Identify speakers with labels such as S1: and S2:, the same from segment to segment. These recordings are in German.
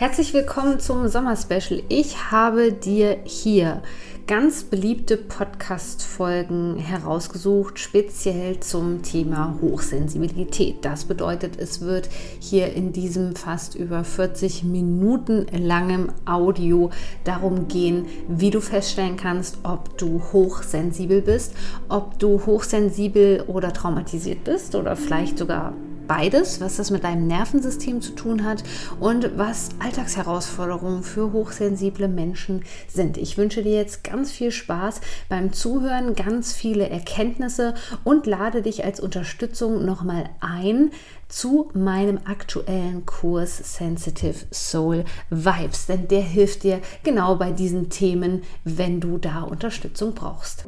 S1: Herzlich willkommen zum Sommerspecial. Ich habe dir hier ganz beliebte Podcast-Folgen herausgesucht, speziell zum Thema Hochsensibilität. Das bedeutet, es wird hier in diesem fast über 40 Minuten langem Audio darum gehen, wie du feststellen kannst, ob du hochsensibel bist, ob du hochsensibel oder traumatisiert bist oder vielleicht sogar beides, was das mit deinem Nervensystem zu tun hat und was Alltagsherausforderungen für hochsensible Menschen sind. Ich wünsche dir jetzt ganz viel Spaß beim Zuhören, ganz viele Erkenntnisse und lade dich als Unterstützung nochmal ein zu meinem aktuellen Kurs Sensitive Soul Vibes, denn der hilft dir genau bei diesen Themen, wenn du da Unterstützung brauchst.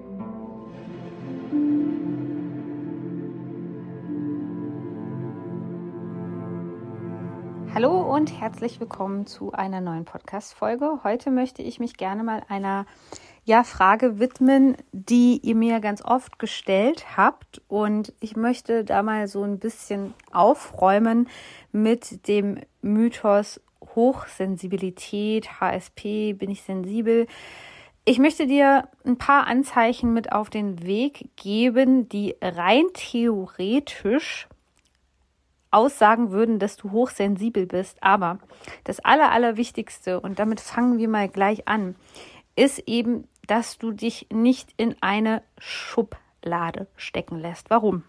S1: Hallo und herzlich willkommen zu einer neuen Podcast-Folge. Heute möchte ich mich gerne mal einer ja, Frage widmen, die ihr mir ganz oft gestellt habt. Und ich möchte da mal so ein bisschen aufräumen mit dem Mythos Hochsensibilität, HSP, bin ich sensibel. Ich möchte dir ein paar Anzeichen mit auf den Weg geben, die rein theoretisch aussagen würden, dass du hochsensibel bist. Aber das Aller, Allerwichtigste, und damit fangen wir mal gleich an, ist eben, dass du dich nicht in eine Schublade stecken lässt. Warum?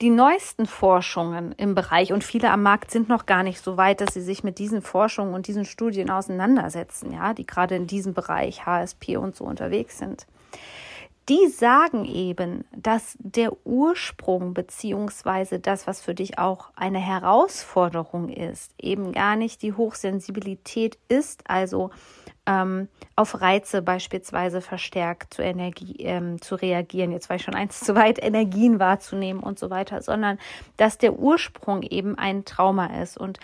S1: Die neuesten Forschungen im Bereich und viele am Markt sind noch gar nicht so weit, dass sie sich mit diesen Forschungen und diesen Studien auseinandersetzen, ja, die gerade in diesem Bereich HSP und so unterwegs sind die sagen eben, dass der Ursprung beziehungsweise das, was für dich auch eine Herausforderung ist, eben gar nicht die Hochsensibilität ist, also ähm, auf Reize beispielsweise verstärkt zu, Energie, ähm, zu reagieren, jetzt war ich schon eins zu weit, Energien wahrzunehmen und so weiter, sondern dass der Ursprung eben ein Trauma ist. Und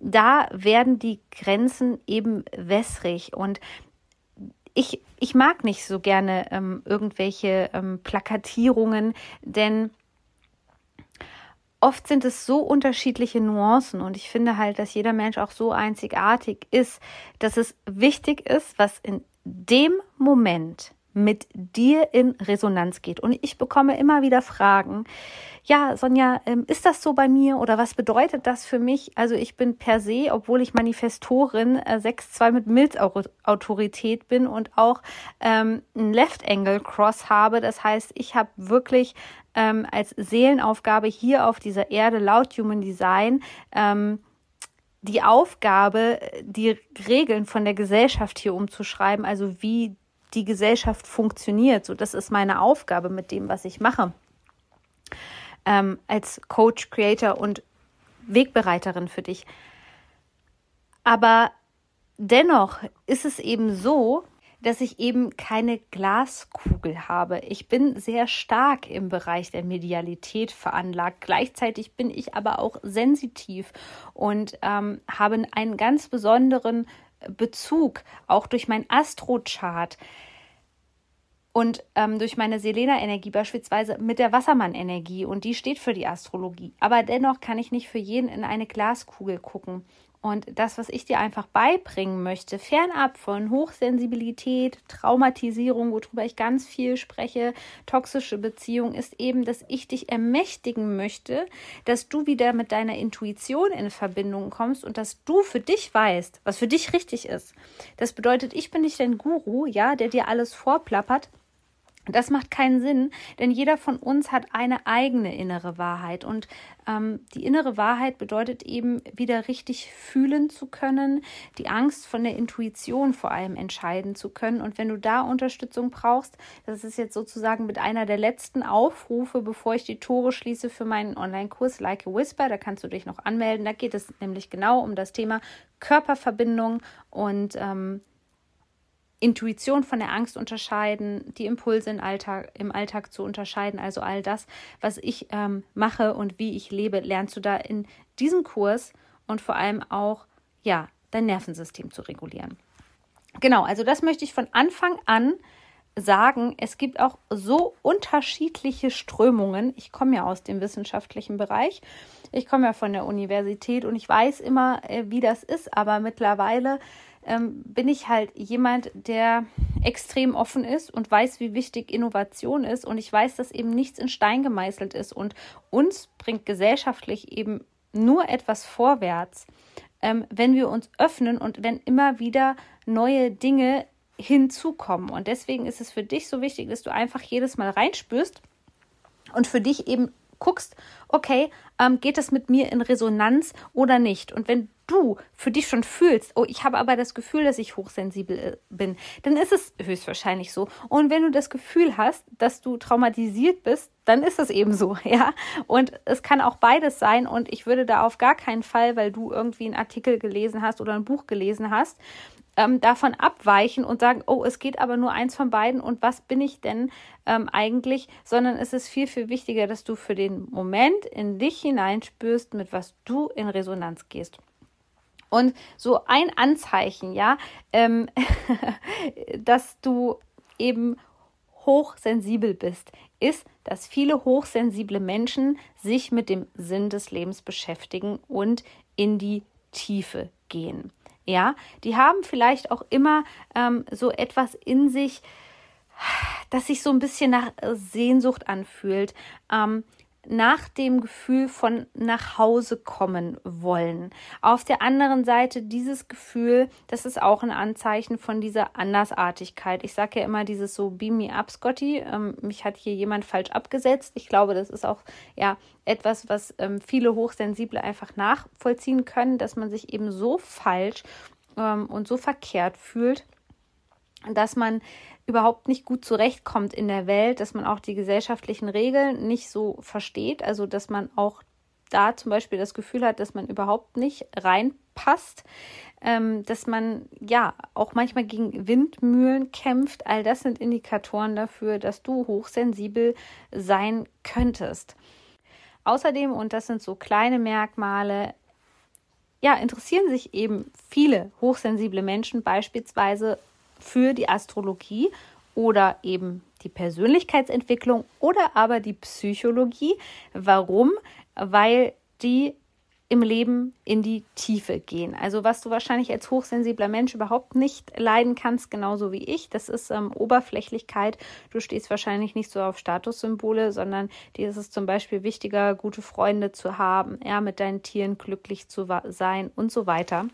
S1: da werden die Grenzen eben wässrig. Und ich, ich mag nicht so gerne ähm, irgendwelche ähm, Plakatierungen, denn oft sind es so unterschiedliche Nuancen und ich finde halt, dass jeder Mensch auch so einzigartig ist, dass es wichtig ist, was in dem Moment mit dir in Resonanz geht. Und ich bekomme immer wieder Fragen, ja, Sonja, ähm, ist das so bei mir oder was bedeutet das für mich? Also ich bin per se, obwohl ich Manifestorin äh, 6-2 mit Milzautorität bin und auch ähm, ein Left Angle Cross habe. Das heißt, ich habe wirklich ähm, als Seelenaufgabe hier auf dieser Erde laut Human Design ähm, die Aufgabe, die Regeln von der Gesellschaft hier umzuschreiben, also wie die Gesellschaft funktioniert. So, das ist meine Aufgabe mit dem, was ich mache. Ähm, als Coach, Creator und Wegbereiterin für dich. Aber dennoch ist es eben so, dass ich eben keine Glaskugel habe. Ich bin sehr stark im Bereich der Medialität veranlagt. Gleichzeitig bin ich aber auch sensitiv und ähm, habe einen ganz besonderen Bezug, auch durch mein Astrochart und ähm, durch meine Selena-Energie beispielsweise mit der Wassermann-Energie und die steht für die Astrologie. Aber dennoch kann ich nicht für jeden in eine Glaskugel gucken. Und das, was ich dir einfach beibringen möchte, fernab von Hochsensibilität, Traumatisierung, worüber ich ganz viel spreche, toxische Beziehung, ist eben, dass ich dich ermächtigen möchte, dass du wieder mit deiner Intuition in Verbindung kommst und dass du für dich weißt, was für dich richtig ist. Das bedeutet, ich bin nicht dein Guru, ja, der dir alles vorplappert, das macht keinen Sinn, denn jeder von uns hat eine eigene innere Wahrheit. Und ähm, die innere Wahrheit bedeutet eben, wieder richtig fühlen zu können, die Angst von der Intuition vor allem entscheiden zu können. Und wenn du da Unterstützung brauchst, das ist jetzt sozusagen mit einer der letzten Aufrufe, bevor ich die Tore schließe für meinen Online-Kurs Like a Whisper, da kannst du dich noch anmelden. Da geht es nämlich genau um das Thema Körperverbindung und ähm, Intuition von der Angst unterscheiden, die Impulse im Alltag, im Alltag zu unterscheiden. Also all das, was ich ähm, mache und wie ich lebe, lernst du da in diesem Kurs und vor allem auch, ja, dein Nervensystem zu regulieren. Genau, also das möchte ich von Anfang an sagen, es gibt auch so unterschiedliche Strömungen. Ich komme ja aus dem wissenschaftlichen Bereich. Ich komme ja von der Universität und ich weiß immer, äh, wie das ist, aber mittlerweile ähm, bin ich halt jemand, der extrem offen ist und weiß, wie wichtig Innovation ist. Und ich weiß, dass eben nichts in Stein gemeißelt ist. Und uns bringt gesellschaftlich eben nur etwas vorwärts, ähm, wenn wir uns öffnen und wenn immer wieder neue Dinge hinzukommen. Und deswegen ist es für dich so wichtig, dass du einfach jedes Mal reinspürst und für dich eben guckst, okay, ähm, geht das mit mir in Resonanz oder nicht? Und wenn du für dich schon fühlst, oh, ich habe aber das Gefühl, dass ich hochsensibel äh, bin, dann ist es höchstwahrscheinlich so. Und wenn du das Gefühl hast, dass du traumatisiert bist, dann ist es eben so, ja. Und es kann auch beides sein. Und ich würde da auf gar keinen Fall, weil du irgendwie einen Artikel gelesen hast oder ein Buch gelesen hast, ähm, davon abweichen und sagen, oh, es geht aber nur eins von beiden und was bin ich denn ähm, eigentlich, sondern es ist viel, viel wichtiger, dass du für den Moment in dich hineinspürst, mit was du in Resonanz gehst. Und so ein Anzeichen, ja, ähm, dass du eben hochsensibel bist, ist, dass viele hochsensible Menschen sich mit dem Sinn des Lebens beschäftigen und in die Tiefe gehen. Ja, die haben vielleicht auch immer ähm, so etwas in sich, das sich so ein bisschen nach Sehnsucht anfühlt. Ähm, nach dem Gefühl von nach Hause kommen wollen. Auf der anderen Seite dieses Gefühl, das ist auch ein Anzeichen von dieser Andersartigkeit. Ich sage ja immer dieses so Beam me up, Scotty. Ähm, mich hat hier jemand falsch abgesetzt. Ich glaube, das ist auch ja etwas, was ähm, viele Hochsensible einfach nachvollziehen können, dass man sich eben so falsch ähm, und so verkehrt fühlt, dass man überhaupt nicht gut zurechtkommt in der Welt, dass man auch die gesellschaftlichen Regeln nicht so versteht, also dass man auch da zum Beispiel das Gefühl hat, dass man überhaupt nicht reinpasst, ähm, dass man ja auch manchmal gegen Windmühlen kämpft. All das sind Indikatoren dafür, dass du hochsensibel sein könntest. Außerdem, und das sind so kleine Merkmale, ja, interessieren sich eben viele hochsensible Menschen beispielsweise für die Astrologie oder eben die Persönlichkeitsentwicklung oder aber die Psychologie. Warum? Weil die im Leben in die Tiefe gehen. Also was du wahrscheinlich als hochsensibler Mensch überhaupt nicht leiden kannst, genauso wie ich, das ist ähm, Oberflächlichkeit. Du stehst wahrscheinlich nicht so auf Statussymbole, sondern dir ist es zum Beispiel wichtiger, gute Freunde zu haben, ja, mit deinen Tieren glücklich zu sein und so weiter.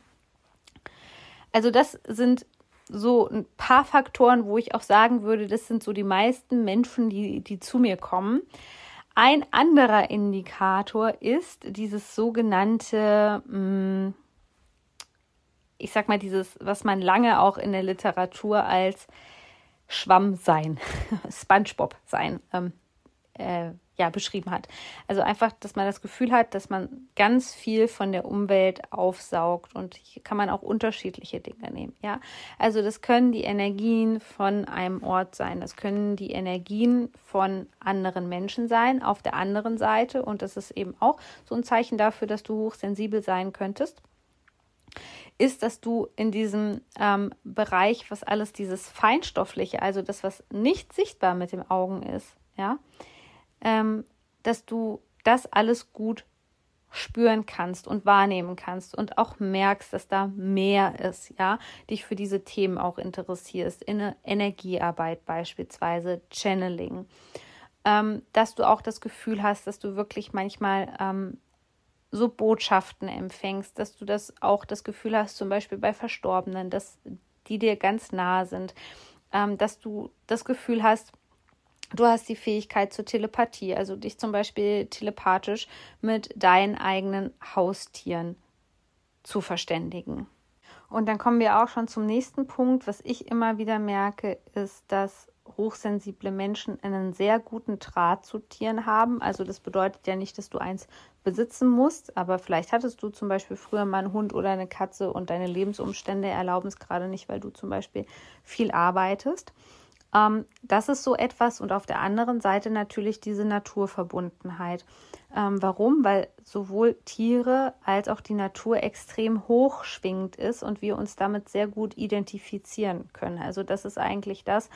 S1: Also das sind so ein paar Faktoren, wo ich auch sagen würde, das sind so die meisten Menschen, die, die zu mir kommen. Ein anderer Indikator ist dieses sogenannte, mm, ich sag mal, dieses, was man lange auch in der Literatur als Schwamm sein, Spongebob sein ähm, äh, ja, beschrieben hat. Also einfach, dass man das Gefühl hat, dass man ganz viel von der Umwelt aufsaugt und hier kann man auch unterschiedliche Dinge nehmen. Ja, also das können die Energien von einem Ort sein, das können die Energien von anderen Menschen sein. Auf der anderen Seite und das ist eben auch so ein Zeichen dafür, dass du hochsensibel sein könntest ist, dass du in diesem ähm, Bereich, was alles dieses Feinstoffliche, also das, was nicht sichtbar mit dem Augen ist, ja, ähm, dass du das alles gut spüren kannst und wahrnehmen kannst und auch merkst, dass da mehr ist, ja, dich für diese Themen auch interessierst, in Energiearbeit beispielsweise, Channeling, ähm, dass du auch das Gefühl hast, dass du wirklich manchmal ähm, so Botschaften empfängst, dass du das auch das Gefühl hast, zum Beispiel bei Verstorbenen, dass die dir ganz nah sind, ähm, dass du das Gefühl hast, Du hast die Fähigkeit zur Telepathie, also dich zum Beispiel telepathisch mit deinen eigenen Haustieren zu verständigen. Und dann kommen wir auch schon zum nächsten Punkt. Was ich immer wieder merke, ist, dass hochsensible Menschen einen sehr guten Draht zu Tieren haben. Also das bedeutet ja nicht, dass du eins besitzen musst, aber vielleicht hattest du zum Beispiel früher mal einen Hund oder eine Katze und deine Lebensumstände erlauben es gerade nicht, weil du zum Beispiel viel arbeitest. Ähm, das ist so etwas und auf der anderen Seite natürlich diese Naturverbundenheit. Ähm, warum? Weil sowohl Tiere als auch die Natur extrem hoch schwingend ist und wir uns damit sehr gut identifizieren können. Also das ist eigentlich das,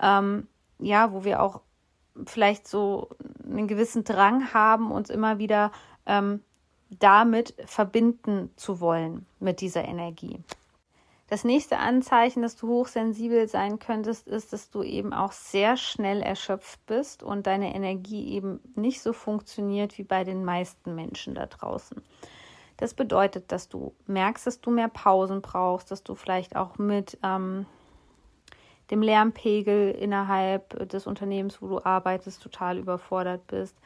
S1: ähm, ja, wo wir auch vielleicht so einen gewissen Drang haben, uns immer wieder ähm, damit verbinden zu wollen mit dieser Energie. Das nächste Anzeichen, dass du hochsensibel sein könntest, ist, dass du eben auch sehr schnell erschöpft bist und deine Energie eben nicht so funktioniert wie bei den meisten Menschen da draußen. Das bedeutet, dass du merkst, dass du mehr Pausen brauchst, dass du vielleicht auch mit ähm, dem Lärmpegel innerhalb des Unternehmens, wo du arbeitest, total überfordert bist,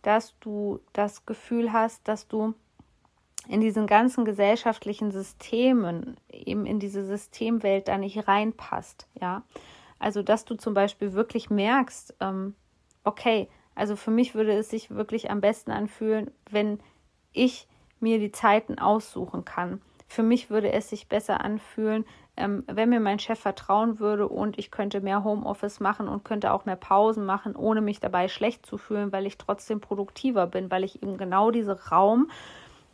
S1: dass du das Gefühl hast, dass du in diesen ganzen gesellschaftlichen Systemen, eben in diese Systemwelt da nicht reinpasst, ja. Also, dass du zum Beispiel wirklich merkst, ähm, okay, also für mich würde es sich wirklich am besten anfühlen, wenn ich mir die Zeiten aussuchen kann. Für mich würde es sich besser anfühlen, ähm, wenn mir mein Chef vertrauen würde und ich könnte mehr Homeoffice machen und könnte auch mehr Pausen machen, ohne mich dabei schlecht zu fühlen, weil ich trotzdem produktiver bin, weil ich eben genau diesen Raum,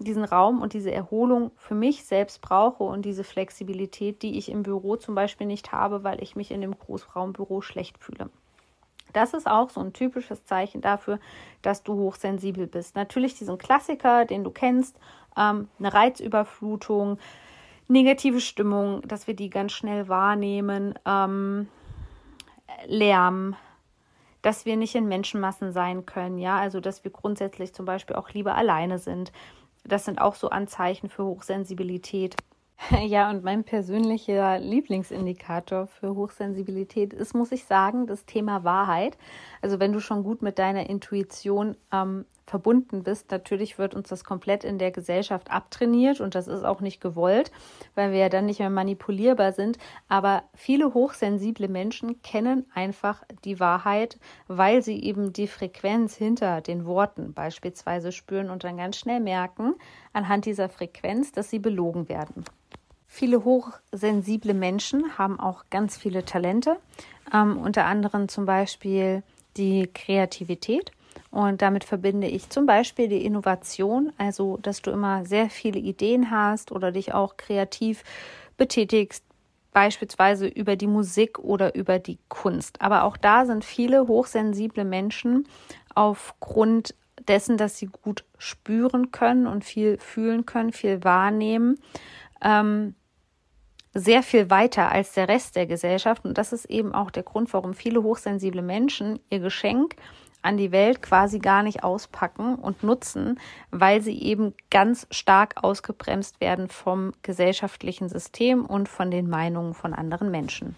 S1: diesen Raum und diese Erholung für mich selbst brauche und diese Flexibilität, die ich im Büro zum Beispiel nicht habe, weil ich mich in dem Großraumbüro schlecht fühle. Das ist auch so ein typisches Zeichen dafür, dass du hochsensibel bist. Natürlich diesen Klassiker, den du kennst, ähm, eine Reizüberflutung, negative Stimmung, dass wir die ganz schnell wahrnehmen, ähm, Lärm, dass wir nicht in Menschenmassen sein können, ja, also dass wir grundsätzlich zum Beispiel auch lieber alleine sind. Das sind auch so Anzeichen für Hochsensibilität. Ja, und mein persönlicher Lieblingsindikator für Hochsensibilität ist, muss ich sagen, das Thema Wahrheit. Also wenn du schon gut mit deiner Intuition ähm, verbunden bist, natürlich wird uns das komplett in der Gesellschaft abtrainiert und das ist auch nicht gewollt, weil wir ja dann nicht mehr manipulierbar sind. Aber viele hochsensible Menschen kennen einfach die Wahrheit, weil sie eben die Frequenz hinter den Worten beispielsweise spüren und dann ganz schnell merken, anhand dieser Frequenz, dass sie belogen werden. Viele hochsensible Menschen haben auch ganz viele Talente, ähm, unter anderem zum Beispiel die Kreativität. Und damit verbinde ich zum Beispiel die Innovation, also dass du immer sehr viele Ideen hast oder dich auch kreativ betätigst, beispielsweise über die Musik oder über die Kunst. Aber auch da sind viele hochsensible Menschen aufgrund dessen, dass sie gut spüren können und viel fühlen können, viel wahrnehmen, ähm, sehr viel weiter als der Rest der Gesellschaft. Und das ist eben auch der Grund, warum viele hochsensible Menschen ihr Geschenk an die Welt quasi gar nicht auspacken und nutzen, weil sie eben ganz stark ausgebremst werden vom gesellschaftlichen System und von den Meinungen von anderen Menschen.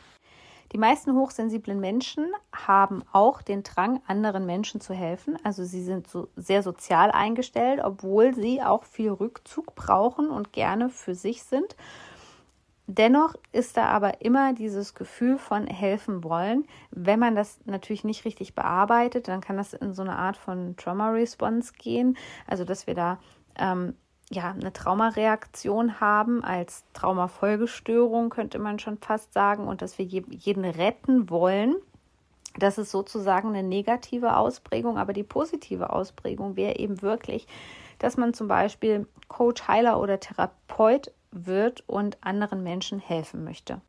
S1: Die meisten hochsensiblen Menschen haben auch den Drang, anderen Menschen zu helfen. Also sie sind so sehr sozial eingestellt, obwohl sie auch viel Rückzug brauchen und gerne für sich sind Dennoch ist da aber immer dieses Gefühl von helfen wollen. Wenn man das natürlich nicht richtig bearbeitet, dann kann das in so eine Art von Trauma-Response gehen. Also, dass wir da ähm, ja eine Traumareaktion haben als Traumafolgestörung, könnte man schon fast sagen, und dass wir jeden retten wollen. Das ist sozusagen eine negative Ausprägung, aber die positive Ausprägung wäre eben wirklich, dass man zum Beispiel Coach, Heiler oder Therapeut wird und anderen Menschen helfen möchte.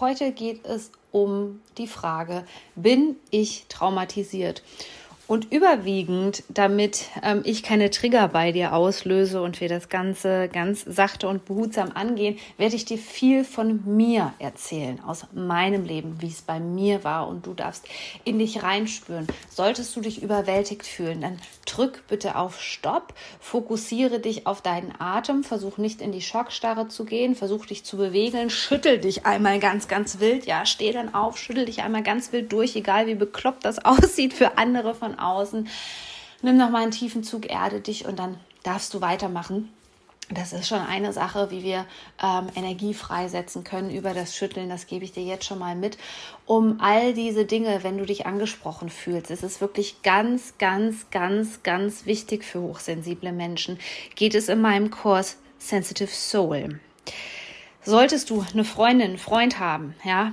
S1: Heute geht es um die Frage, bin ich traumatisiert? Und überwiegend, damit ähm, ich keine Trigger bei dir auslöse und wir das Ganze ganz sachte und behutsam angehen, werde ich dir viel von mir erzählen, aus meinem Leben, wie es bei mir war. Und du darfst in dich reinspüren. Solltest du dich überwältigt fühlen, dann drück bitte auf Stopp, fokussiere dich auf deinen Atem, versuch nicht in die Schockstarre zu gehen, versuch dich zu bewegen, schüttel dich einmal ganz, ganz wild. Ja, steh dann auf, schüttel dich einmal ganz wild durch, egal wie bekloppt das aussieht für andere von außen. Nimm noch mal einen tiefen Zug, erde dich und dann darfst du weitermachen. Das ist schon eine Sache, wie wir ähm, Energie freisetzen können über das Schütteln. Das gebe ich dir jetzt schon mal mit. Um all diese Dinge, wenn du dich angesprochen fühlst, es ist wirklich ganz, ganz, ganz, ganz wichtig für hochsensible Menschen. Geht es in meinem Kurs Sensitive Soul. Solltest du eine Freundin, Freund haben, ja,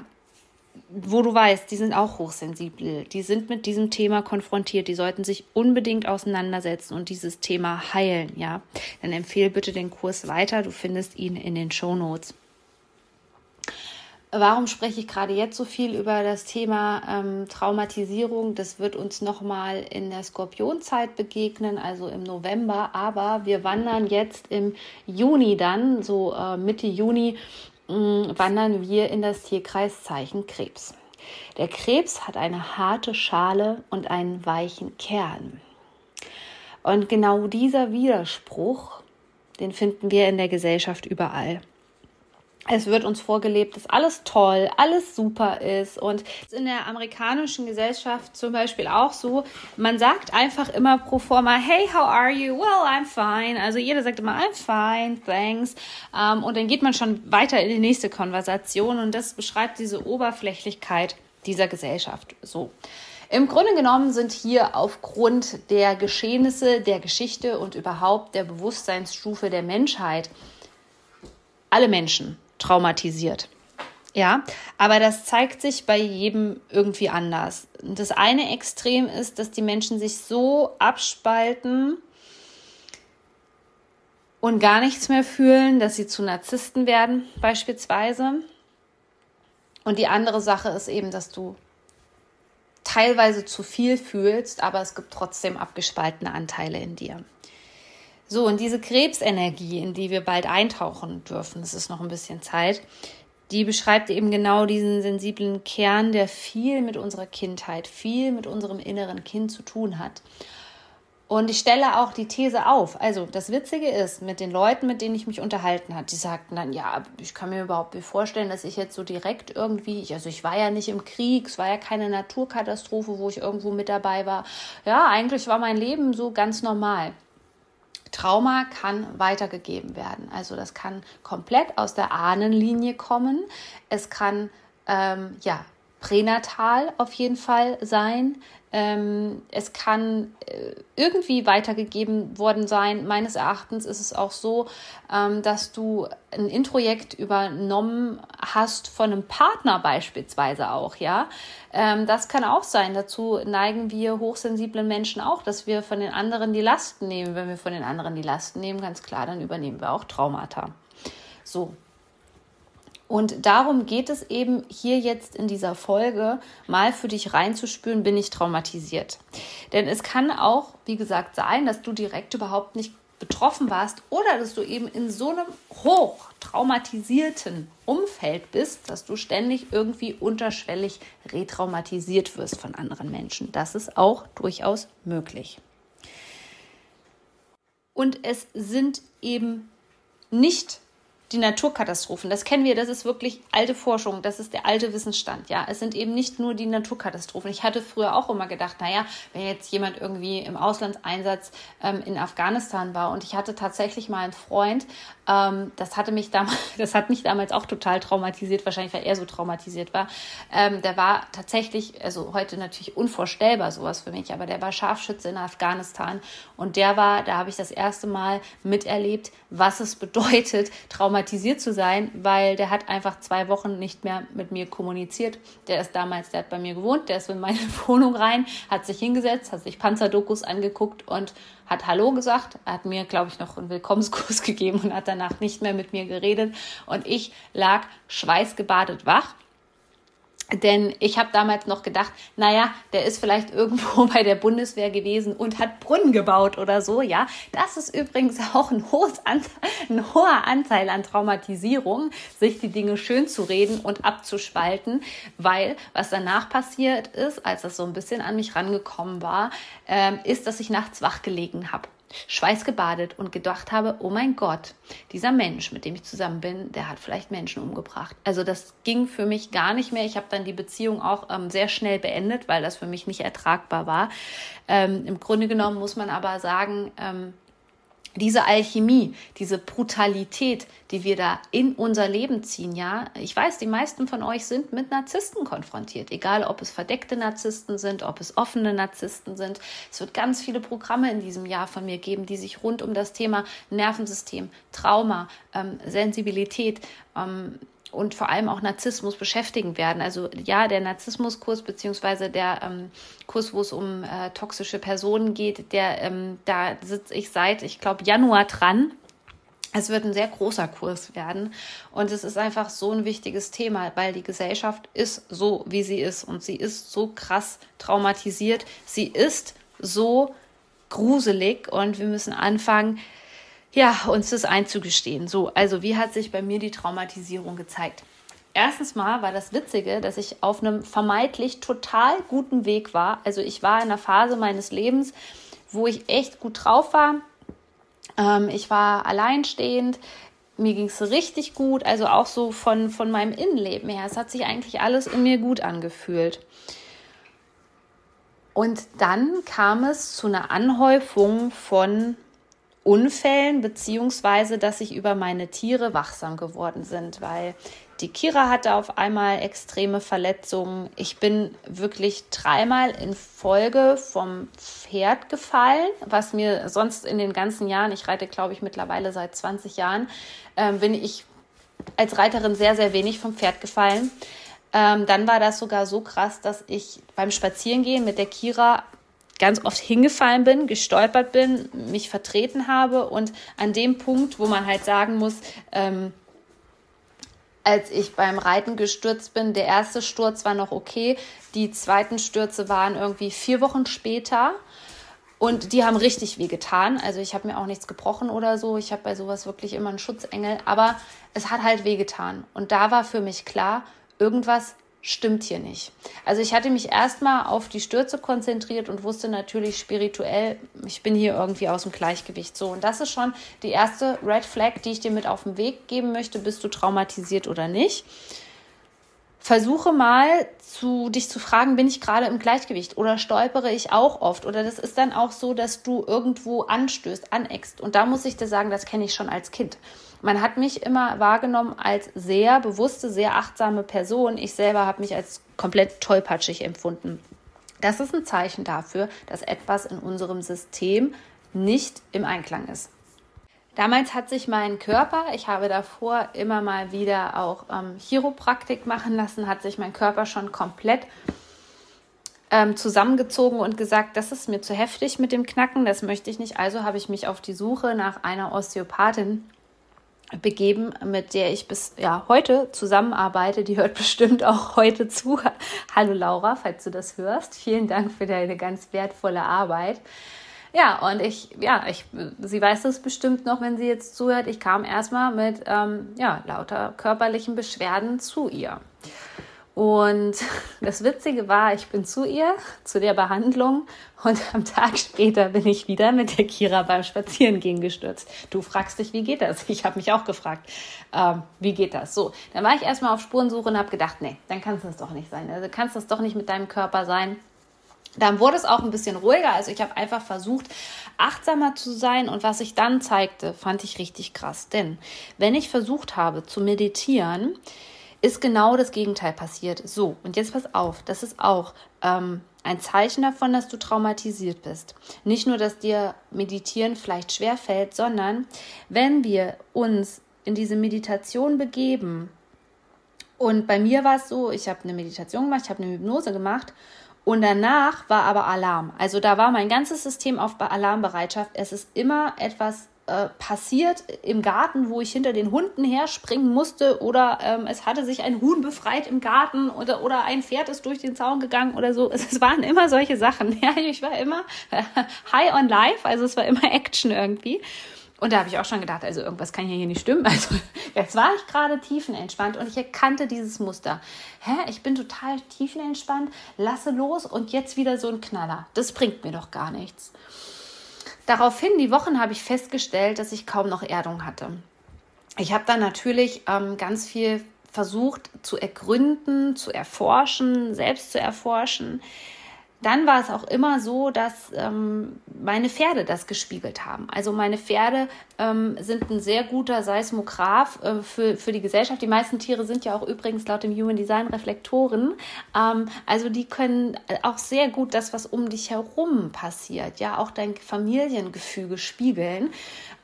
S1: wo du weißt, die sind auch hochsensibel, die sind mit diesem Thema konfrontiert, die sollten sich unbedingt auseinandersetzen und dieses Thema heilen, ja. Dann empfehle bitte den Kurs weiter, du findest ihn in den Show Notes. Warum spreche ich gerade jetzt so viel über das Thema ähm, Traumatisierung? Das wird uns nochmal in der Skorpionzeit begegnen, also im November. Aber wir wandern jetzt im Juni dann, so äh, Mitte Juni, wandern wir in das Tierkreiszeichen Krebs. Der Krebs hat eine harte Schale und einen weichen Kern. Und genau dieser Widerspruch, den finden wir in der Gesellschaft überall. Es wird uns vorgelebt, dass alles toll, alles super ist. Und in der amerikanischen Gesellschaft zum Beispiel auch so, man sagt einfach immer pro forma, hey, how are you? Well, I'm fine. Also jeder sagt immer, I'm fine, thanks. Ähm, und dann geht man schon weiter in die nächste Konversation und das beschreibt diese Oberflächlichkeit dieser Gesellschaft. So. Im Grunde genommen sind hier aufgrund der Geschehnisse, der Geschichte und überhaupt der Bewusstseinsstufe der Menschheit alle Menschen traumatisiert. Ja, aber das zeigt sich bei jedem irgendwie anders. Das eine Extrem ist, dass die Menschen sich so abspalten und gar nichts mehr fühlen, dass sie zu Narzissten werden, beispielsweise. Und die andere Sache ist eben, dass du teilweise zu viel fühlst, aber es gibt trotzdem abgespaltene Anteile in dir. So, und diese Krebsenergie, in die wir bald eintauchen dürfen, es ist noch ein bisschen Zeit, die beschreibt eben genau diesen sensiblen Kern, der viel mit unserer Kindheit, viel mit unserem inneren Kind zu tun hat. Und ich stelle auch die These auf. Also das Witzige ist, mit den Leuten, mit denen ich mich unterhalten habe, die sagten dann, ja, ich kann mir überhaupt nicht vorstellen, dass ich jetzt so direkt irgendwie, also ich war ja nicht im Krieg, es war ja keine Naturkatastrophe, wo ich irgendwo mit dabei war. Ja, eigentlich war mein Leben so ganz normal. Trauma kann weitergegeben werden. Also das kann komplett aus der Ahnenlinie kommen. Es kann ähm, ja pränatal auf jeden Fall sein. Ähm, es kann äh, irgendwie weitergegeben worden sein. Meines Erachtens ist es auch so, ähm, dass du ein Introjekt übernommen hast von einem Partner beispielsweise auch, ja. Ähm, das kann auch sein. Dazu neigen wir hochsensiblen Menschen auch, dass wir von den anderen die Lasten nehmen. Wenn wir von den anderen die Lasten nehmen, ganz klar, dann übernehmen wir auch Traumata. So, und darum geht es eben hier jetzt in dieser Folge, mal für dich reinzuspüren, bin ich traumatisiert. Denn es kann auch, wie gesagt, sein, dass du direkt überhaupt nicht betroffen warst oder dass du eben in so einem hoch traumatisierten Umfeld bist, dass du ständig irgendwie unterschwellig retraumatisiert wirst von anderen Menschen. Das ist auch durchaus möglich. Und es sind eben nicht die Naturkatastrophen, das kennen wir, das ist wirklich alte Forschung, das ist der alte Wissensstand. Ja, es sind eben nicht nur die Naturkatastrophen. Ich hatte früher auch immer gedacht, naja, wenn jetzt jemand irgendwie im Auslandseinsatz ähm, in Afghanistan war und ich hatte tatsächlich mal einen Freund, ähm, das hatte mich damals, das hat mich damals auch total traumatisiert, wahrscheinlich weil er so traumatisiert war. Ähm, der war tatsächlich, also heute natürlich unvorstellbar sowas für mich, aber der war Scharfschütze in Afghanistan und der war, da habe ich das erste Mal miterlebt, was es bedeutet, traumatisiert zu sein, weil der hat einfach zwei Wochen nicht mehr mit mir kommuniziert. Der ist damals, der hat bei mir gewohnt, der ist in meine Wohnung rein, hat sich hingesetzt, hat sich Panzerdokus angeguckt und hat Hallo gesagt. Hat mir, glaube ich, noch einen Willkommenskurs gegeben und hat danach nicht mehr mit mir geredet. Und ich lag schweißgebadet wach denn ich habe damals noch gedacht, naja, der ist vielleicht irgendwo bei der Bundeswehr gewesen und hat Brunnen gebaut oder so, ja. Das ist übrigens auch ein, hohes Anteil, ein hoher Anteil an Traumatisierung, sich die Dinge schön zu reden und abzuspalten, weil was danach passiert ist, als das so ein bisschen an mich rangekommen war, äh, ist, dass ich nachts wach gelegen habe schweißgebadet und gedacht habe, oh mein Gott, dieser Mensch, mit dem ich zusammen bin, der hat vielleicht Menschen umgebracht. Also das ging für mich gar nicht mehr. Ich habe dann die Beziehung auch ähm, sehr schnell beendet, weil das für mich nicht ertragbar war. Ähm, Im Grunde genommen muss man aber sagen, ähm, diese Alchemie, diese Brutalität, die wir da in unser Leben ziehen, ja. Ich weiß, die meisten von euch sind mit Narzissten konfrontiert, egal ob es verdeckte Narzissten sind, ob es offene Narzissten sind. Es wird ganz viele Programme in diesem Jahr von mir geben, die sich rund um das Thema Nervensystem, Trauma, ähm, Sensibilität, ähm, und vor allem auch Narzissmus beschäftigen werden. Also ja, der Narzissmuskurs beziehungsweise der ähm, Kurs, wo es um äh, toxische Personen geht, der ähm, da sitze ich seit, ich glaube, Januar dran. Es wird ein sehr großer Kurs werden und es ist einfach so ein wichtiges Thema, weil die Gesellschaft ist so, wie sie ist und sie ist so krass traumatisiert. Sie ist so gruselig und wir müssen anfangen, ja, uns das einzugestehen. So, also wie hat sich bei mir die Traumatisierung gezeigt? Erstens mal war das Witzige, dass ich auf einem vermeintlich total guten Weg war. Also ich war in einer Phase meines Lebens, wo ich echt gut drauf war. Ähm, ich war alleinstehend. Mir ging es richtig gut, also auch so von, von meinem Innenleben her. Es hat sich eigentlich alles in mir gut angefühlt. Und dann kam es zu einer Anhäufung von Unfällen, beziehungsweise dass ich über meine Tiere wachsam geworden sind, weil die Kira hatte auf einmal extreme Verletzungen. Ich bin wirklich dreimal in Folge vom Pferd gefallen, was mir sonst in den ganzen Jahren, ich reite glaube ich mittlerweile seit 20 Jahren, äh, bin ich als Reiterin sehr, sehr wenig vom Pferd gefallen. Ähm, dann war das sogar so krass, dass ich beim Spazierengehen mit der Kira ganz oft hingefallen bin, gestolpert bin, mich vertreten habe und an dem Punkt, wo man halt sagen muss, ähm, als ich beim Reiten gestürzt bin, der erste Sturz war noch okay, die zweiten Stürze waren irgendwie vier Wochen später. Und die haben richtig weh getan. Also ich habe mir auch nichts gebrochen oder so. Ich habe bei sowas wirklich immer einen Schutzengel. Aber es hat halt weh getan. Und da war für mich klar, irgendwas stimmt hier nicht. Also ich hatte mich erstmal auf die Stürze konzentriert und wusste natürlich spirituell, ich bin hier irgendwie aus dem Gleichgewicht. So, und das ist schon die erste Red Flag, die ich dir mit auf den Weg geben möchte. Bist du traumatisiert oder nicht? Versuche mal zu dich zu fragen, bin ich gerade im Gleichgewicht oder stolpere ich auch oft? Oder das ist dann auch so, dass du irgendwo anstößt, aneckst. Und da muss ich dir sagen, das kenne ich schon als Kind. Man hat mich immer wahrgenommen als sehr bewusste, sehr achtsame Person. Ich selber habe mich als komplett tollpatschig empfunden. Das ist ein Zeichen dafür, dass etwas in unserem System nicht im Einklang ist. Damals hat sich mein Körper, ich habe davor immer mal wieder auch ähm, Chiropraktik machen lassen, hat sich mein Körper schon komplett ähm, zusammengezogen und gesagt, das ist mir zu heftig mit dem Knacken, das möchte ich nicht. Also habe ich mich auf die Suche nach einer Osteopathin begeben, mit der ich bis ja, heute zusammenarbeite. Die hört bestimmt auch heute zu. Hallo Laura, falls du das hörst. Vielen Dank für deine ganz wertvolle Arbeit. Ja, und ich, ja, ich, sie weiß das bestimmt noch, wenn sie jetzt zuhört. Ich kam erstmal mit ähm, ja, lauter körperlichen Beschwerden zu ihr. Und das Witzige war, ich bin zu ihr, zu der Behandlung und am Tag später bin ich wieder mit der Kira beim Spazierengehen gestürzt. Du fragst dich, wie geht das? Ich habe mich auch gefragt, ähm, wie geht das? So, dann war ich erstmal auf Spurensuche und habe gedacht, nee, dann kann es das doch nicht sein. Also kann es das doch nicht mit deinem Körper sein. Dann wurde es auch ein bisschen ruhiger. Also ich habe einfach versucht, achtsamer zu sein. Und was ich dann zeigte, fand ich richtig krass. Denn wenn ich versucht habe zu meditieren, ist genau das Gegenteil passiert. So, und jetzt pass auf, das ist auch ähm, ein Zeichen davon, dass du traumatisiert bist. Nicht nur, dass dir Meditieren vielleicht schwer fällt, sondern wenn wir uns in diese Meditation begeben, und bei mir war es so, ich habe eine Meditation gemacht, ich habe eine Hypnose gemacht und danach war aber Alarm. Also da war mein ganzes System auf Alarmbereitschaft. Es ist immer etwas äh, passiert im Garten, wo ich hinter den Hunden herspringen musste oder ähm, es hatte sich ein Huhn befreit im Garten oder, oder ein Pferd ist durch den Zaun gegangen oder so. Es, es waren immer solche Sachen. Ja, ich war immer high on life, also es war immer Action irgendwie. Und da habe ich auch schon gedacht, also irgendwas kann hier nicht stimmen. Also jetzt war ich gerade tiefenentspannt und ich erkannte dieses Muster. Hä, ich bin total tiefenentspannt, lasse los und jetzt wieder so ein Knaller. Das bringt mir doch gar nichts. Daraufhin, die Wochen, habe ich festgestellt, dass ich kaum noch Erdung hatte. Ich habe dann natürlich ähm, ganz viel versucht zu ergründen, zu erforschen, selbst zu erforschen dann war es auch immer so, dass ähm, meine Pferde das gespiegelt haben. Also meine Pferde ähm, sind ein sehr guter Seismograph äh, für, für die Gesellschaft. Die meisten Tiere sind ja auch übrigens laut dem Human Design Reflektoren. Ähm, also die können auch sehr gut das, was um dich herum passiert, ja, auch dein Familiengefüge spiegeln.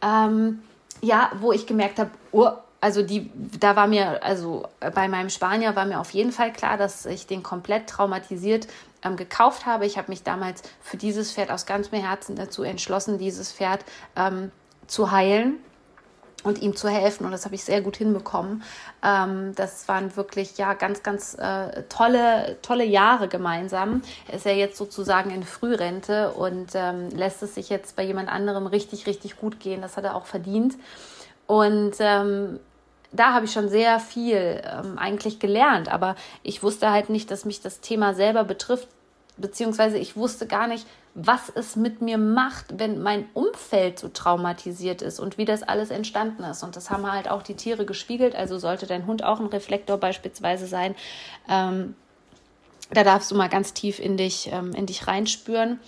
S1: Ähm, ja, wo ich gemerkt habe, oh, also die, da war mir, also bei meinem Spanier war mir auf jeden Fall klar, dass ich den komplett traumatisiert ähm, gekauft habe. Ich habe mich damals für dieses Pferd aus ganzem Herzen dazu entschlossen, dieses Pferd ähm, zu heilen. und ihm zu helfen. Und das habe ich sehr gut hinbekommen. Ähm, das waren wirklich ja ganz, ganz äh, tolle, tolle Jahre gemeinsam. Er ist ja jetzt sozusagen in Frührente und ähm, lässt es sich jetzt bei jemand anderem richtig, richtig gut gehen. Das hat er auch verdient. Und ähm, da habe ich schon sehr viel ähm, eigentlich gelernt, aber ich wusste halt nicht, dass mich das Thema selber betrifft, beziehungsweise ich wusste gar nicht, was es mit mir macht, wenn mein Umfeld so traumatisiert ist und wie das alles entstanden ist. Und das haben halt auch die Tiere gespiegelt. Also sollte dein Hund auch ein Reflektor beispielsweise sein. Ähm, da darfst du mal ganz tief in dich, ähm, in dich reinspüren,